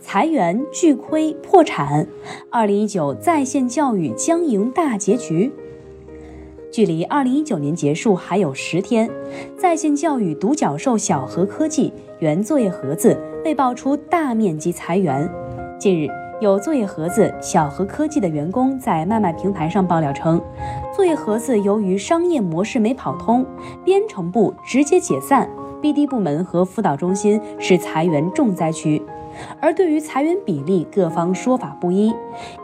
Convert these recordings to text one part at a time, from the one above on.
裁员、巨亏、破产，二零一九在线教育将迎大结局。距离二零一九年结束还有十天，在线教育独角兽小禾科技原作业盒子被爆出大面积裁员。近日，有作业盒子小禾科技的员工在卖卖平台上爆料称，作业盒子由于商业模式没跑通，编程部直接解散，BD 部门和辅导中心是裁员重灾区。而对于裁员比例，各方说法不一。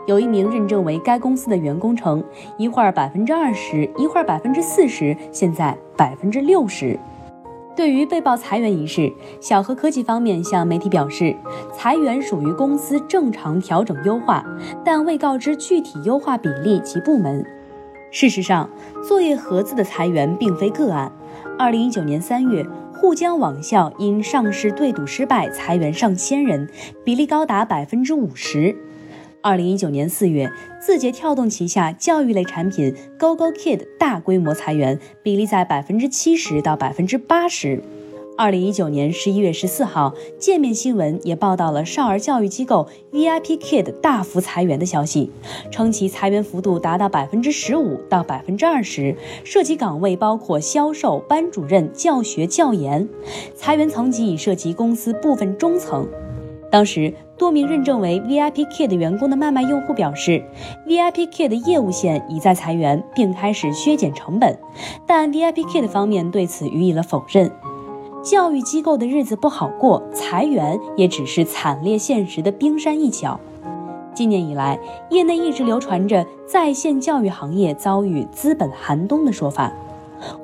有一名认证为该公司的员工称，一会儿百分之二十，一会儿百分之四十，现在百分之六十。对于被曝裁员一事，小禾科技方面向媒体表示，裁员属于公司正常调整优化，但未告知具体优化比例及部门。事实上，作业盒子的裁员并非个案。二零一九年三月。沪江网校因上市对赌失败，裁员上千人，比例高达百分之五十。二零一九年四月，字节跳动旗下教育类产品 GoGoKid 大规模裁员，比例在百分之七十到百分之八十。二零一九年十一月十四号，界面新闻也报道了少儿教育机构 VIP Kid 大幅裁员的消息，称其裁员幅度达到百分之十五到百分之二十，涉及岗位包括销售、班主任、教学、教研，裁员层级已涉及公司部分中层。当时，多名认证为 VIP Kid 员工的卖卖用户表示，VIP Kid 业务线已在裁员，并开始削减成本，但 VIP Kid 方面对此予以了否认。教育机构的日子不好过，裁员也只是惨烈现实的冰山一角。今年以来，业内一直流传着在线教育行业遭遇资本寒冬的说法。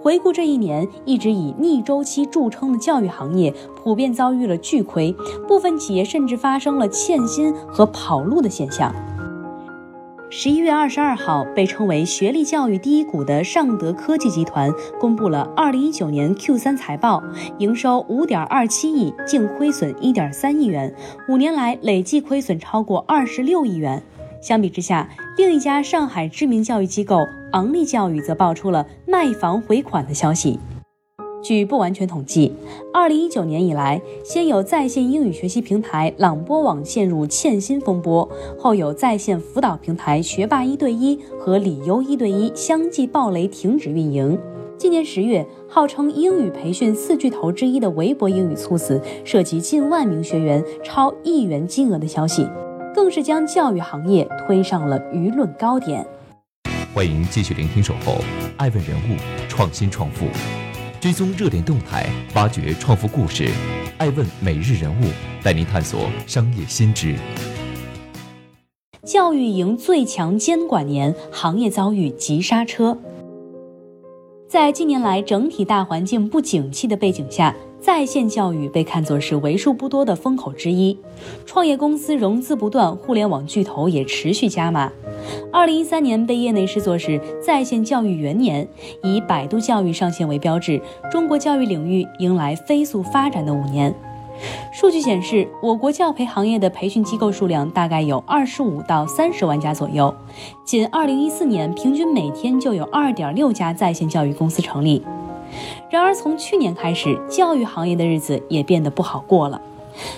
回顾这一年，一直以逆周期著称的教育行业，普遍遭遇了巨亏，部分企业甚至发生了欠薪和跑路的现象。十一月二十二号，被称为学历教育第一股的尚德科技集团公布了二零一九年 Q 三财报，营收五点二七亿，净亏损一点三亿元，五年来累计亏损超过二十六亿元。相比之下，另一家上海知名教育机构昂立教育则爆出了卖房回款的消息。据不完全统计，二零一九年以来，先有在线英语学习平台朗波网陷入欠薪风波，后有在线辅导平台学霸一对一和理优一对一相继爆雷停止运营。今年十月，号称英语培训四巨头之一的微博英语猝死，涉及近万名学员，超亿元金额的消息，更是将教育行业推上了舆论高点。欢迎继续聆听《守候》，爱问人物，创新创富。追踪热点动态，挖掘创富故事，爱问每日人物带您探索商业新知。教育迎最强监管年，行业遭遇急刹车。在近年来整体大环境不景气的背景下。在线教育被看作是为数不多的风口之一，创业公司融资不断，互联网巨头也持续加码。二零一三年被业内视作是在线教育元年，以百度教育上线为标志，中国教育领域迎来飞速发展的五年。数据显示，我国教培行业的培训机构数量大概有二十五到三十万家左右，仅二零一四年平均每天就有二点六家在线教育公司成立。然而，从去年开始，教育行业的日子也变得不好过了。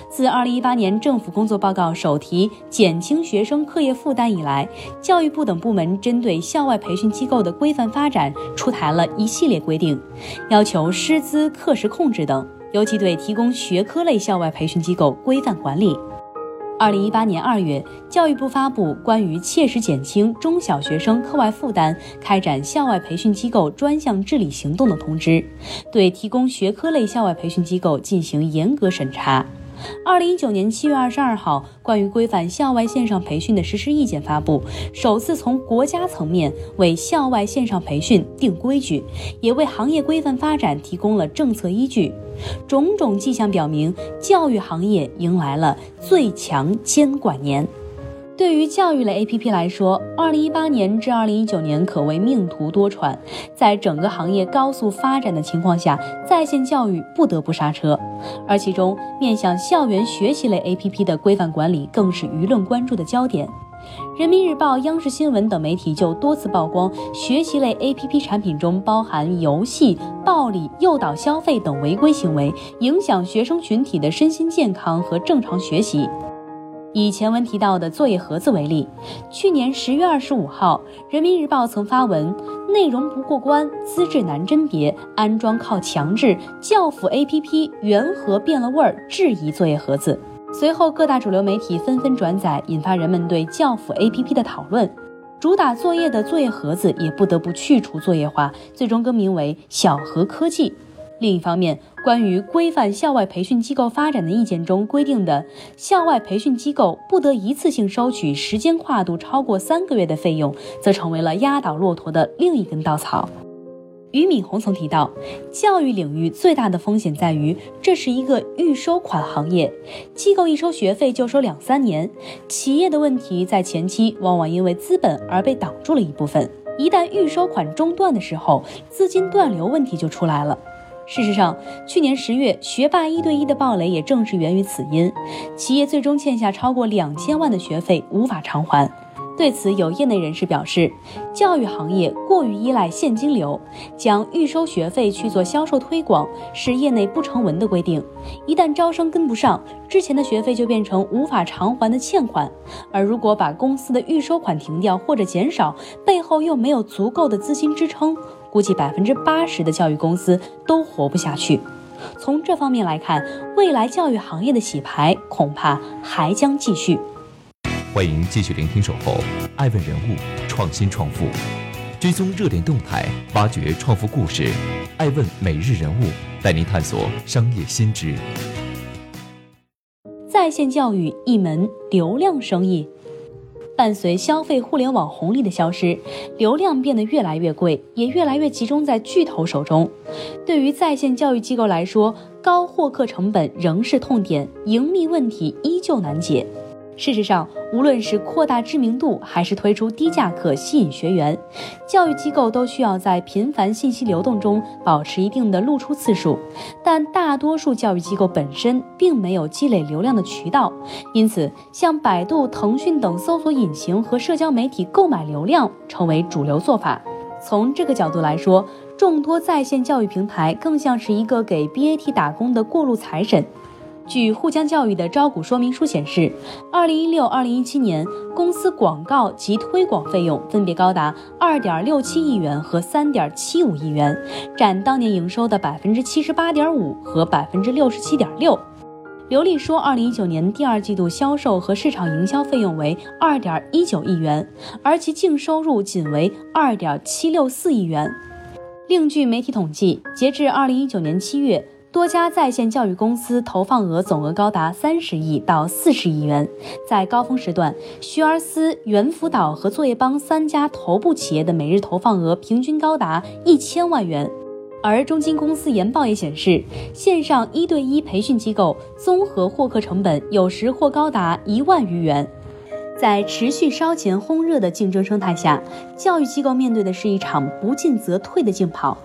自2018年政府工作报告首提减轻学生课业负担以来，教育部等部门针对校外培训机构的规范发展出台了一系列规定，要求师资、课时控制等，尤其对提供学科类校外培训机构规范管理。二零一八年二月，教育部发布关于切实减轻中小学生课外负担、开展校外培训机构专项治理行动的通知，对提供学科类校外培训机构进行严格审查。二零一九年七月二十二号，关于规范校外线上培训的实施意见发布，首次从国家层面为校外线上培训定规矩，也为行业规范发展提供了政策依据。种种迹象表明，教育行业迎来了最强监管年。对于教育类 APP 来说，二零一八年至二零一九年可谓命途多舛。在整个行业高速发展的情况下，在线教育不得不刹车。而其中面向校园学习类 APP 的规范管理，更是舆论关注的焦点。人民日报、央视新闻等媒体就多次曝光，学习类 APP 产品中包含游戏、暴力、诱导消费等违规行为，影响学生群体的身心健康和正常学习。以前文提到的作业盒子为例，去年十月二十五号，人民日报曾发文，内容不过关，资质难甄别，安装靠强制，教辅 APP 原盒变了味儿，质疑作业盒子。随后各大主流媒体纷纷转载，引发人们对教辅 APP 的讨论。主打作业的作业盒子也不得不去除作业化，最终更名为小盒科技。另一方面，关于规范校外培训机构发展的意见中规定的，校外培训机构不得一次性收取时间跨度超过三个月的费用，则成为了压倒骆驼的另一根稻草。俞敏洪曾提到，教育领域最大的风险在于，这是一个预收款行业，机构一收学费就收两三年，企业的问题在前期往往因为资本而被挡住了一部分，一旦预收款中断的时候，资金断流问题就出来了。事实上，去年十月，学霸一对一的暴雷也正是源于此因，企业最终欠下超过两千万的学费无法偿还。对此，有业内人士表示，教育行业过于依赖现金流，将预收学费去做销售推广是业内不成文的规定。一旦招生跟不上，之前的学费就变成无法偿还的欠款。而如果把公司的预收款停掉或者减少，背后又没有足够的资金支撑。估计百分之八十的教育公司都活不下去。从这方面来看，未来教育行业的洗牌恐怕还将继续。欢迎继续聆听《守候爱问人物创新创富》，追踪热点动态，挖掘创富故事。爱问每日人物带您探索商业新知。在线教育一门流量生意。伴随消费互联网红利的消失，流量变得越来越贵，也越来越集中在巨头手中。对于在线教育机构来说，高获客成本仍是痛点，盈利问题依旧难解。事实上，无论是扩大知名度，还是推出低价课吸引学员，教育机构都需要在频繁信息流动中保持一定的露出次数。但大多数教育机构本身并没有积累流量的渠道，因此，像百度、腾讯等搜索引擎和社交媒体购买流量成为主流做法。从这个角度来说，众多在线教育平台更像是一个给 BAT 打工的过路财神。据沪江教育的招股说明书显示，二零一六、二零一七年公司广告及推广费用分别高达二点六七亿元和三点七五亿元，占当年营收的百分之七十八点五和百分之六十七点六。刘丽说，二零一九年第二季度销售和市场营销费用为二点一九亿元，而其净收入仅为二点七六四亿元。另据媒体统计，截至二零一九年七月。多家在线教育公司投放额总额高达三十亿到四十亿元，在高峰时段，学而思、猿辅导和作业帮三家头部企业的每日投放额平均高达一千万元。而中金公司研报也显示，线上一对一培训机构综合获客成本有时或高达一万余元。在持续烧钱烘热的竞争生态下，教育机构面对的是一场不进则退的竞跑。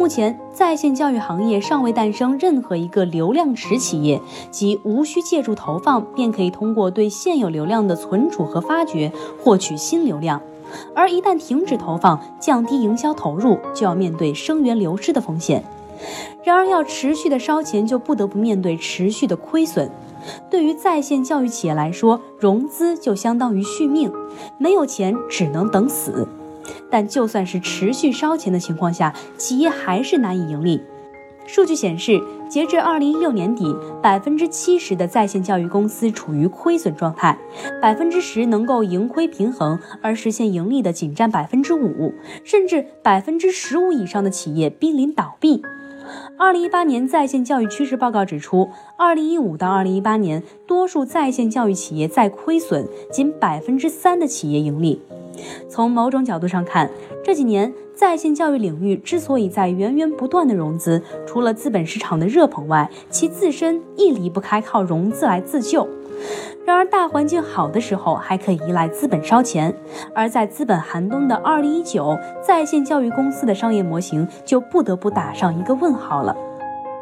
目前，在线教育行业尚未诞生任何一个流量池企业，即无需借助投放便可以通过对现有流量的存储和发掘获取新流量。而一旦停止投放，降低营销投入，就要面对生源流失的风险。然而，要持续的烧钱，就不得不面对持续的亏损。对于在线教育企业来说，融资就相当于续命，没有钱只能等死。但就算是持续烧钱的情况下，企业还是难以盈利。数据显示，截至二零一六年底，百分之七十的在线教育公司处于亏损状态，百分之十能够盈亏平衡而实现盈利的仅占百分之五，甚至百分之十五以上的企业濒临倒闭。二零一八年在线教育趋势报告指出，二零一五到二零一八年，多数在线教育企业在亏损，仅百分之三的企业盈利。从某种角度上看，这几年在线教育领域之所以在源源不断的融资，除了资本市场的热捧外，其自身亦离不开靠融资来自救。然而，大环境好的时候还可以依赖资本烧钱，而在资本寒冬的二零一九，在线教育公司的商业模型就不得不打上一个问号了。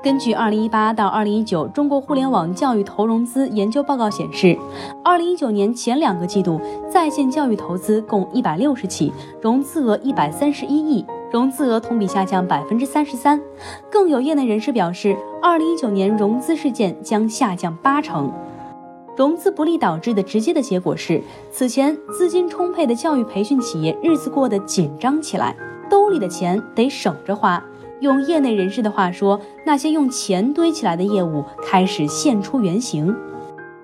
根据二零一八到二零一九中国互联网教育投融资研究报告显示，二零一九年前两个季度在线教育投资共一百六十起，融资额一百三十一亿，融资额同比下降百分之三十三。更有业内人士表示，二零一九年融资事件将下降八成。融资不利导致的直接的结果是，此前资金充沛的教育培训企业日子过得紧张起来，兜里的钱得省着花。用业内人士的话说，那些用钱堆起来的业务开始现出原形，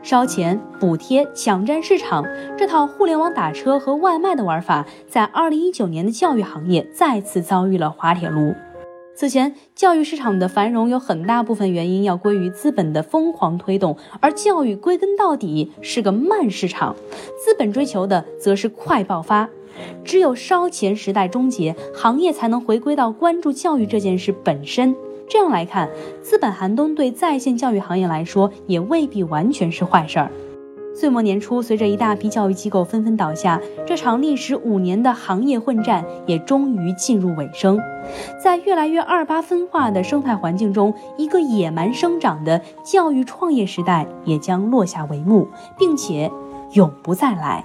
烧钱、补贴、抢占市场，这套互联网打车和外卖的玩法，在二零一九年的教育行业再次遭遇了滑铁卢。此前，教育市场的繁荣有很大部分原因要归于资本的疯狂推动，而教育归根到底是个慢市场，资本追求的则是快爆发。只有烧钱时代终结，行业才能回归到关注教育这件事本身。这样来看，资本寒冬对在线教育行业来说也未必完全是坏事儿。岁末年初，随着一大批教育机构纷纷倒下，这场历时五年的行业混战也终于进入尾声。在越来越二八分化的生态环境中，一个野蛮生长的教育创业时代也将落下帷幕，并且永不再来。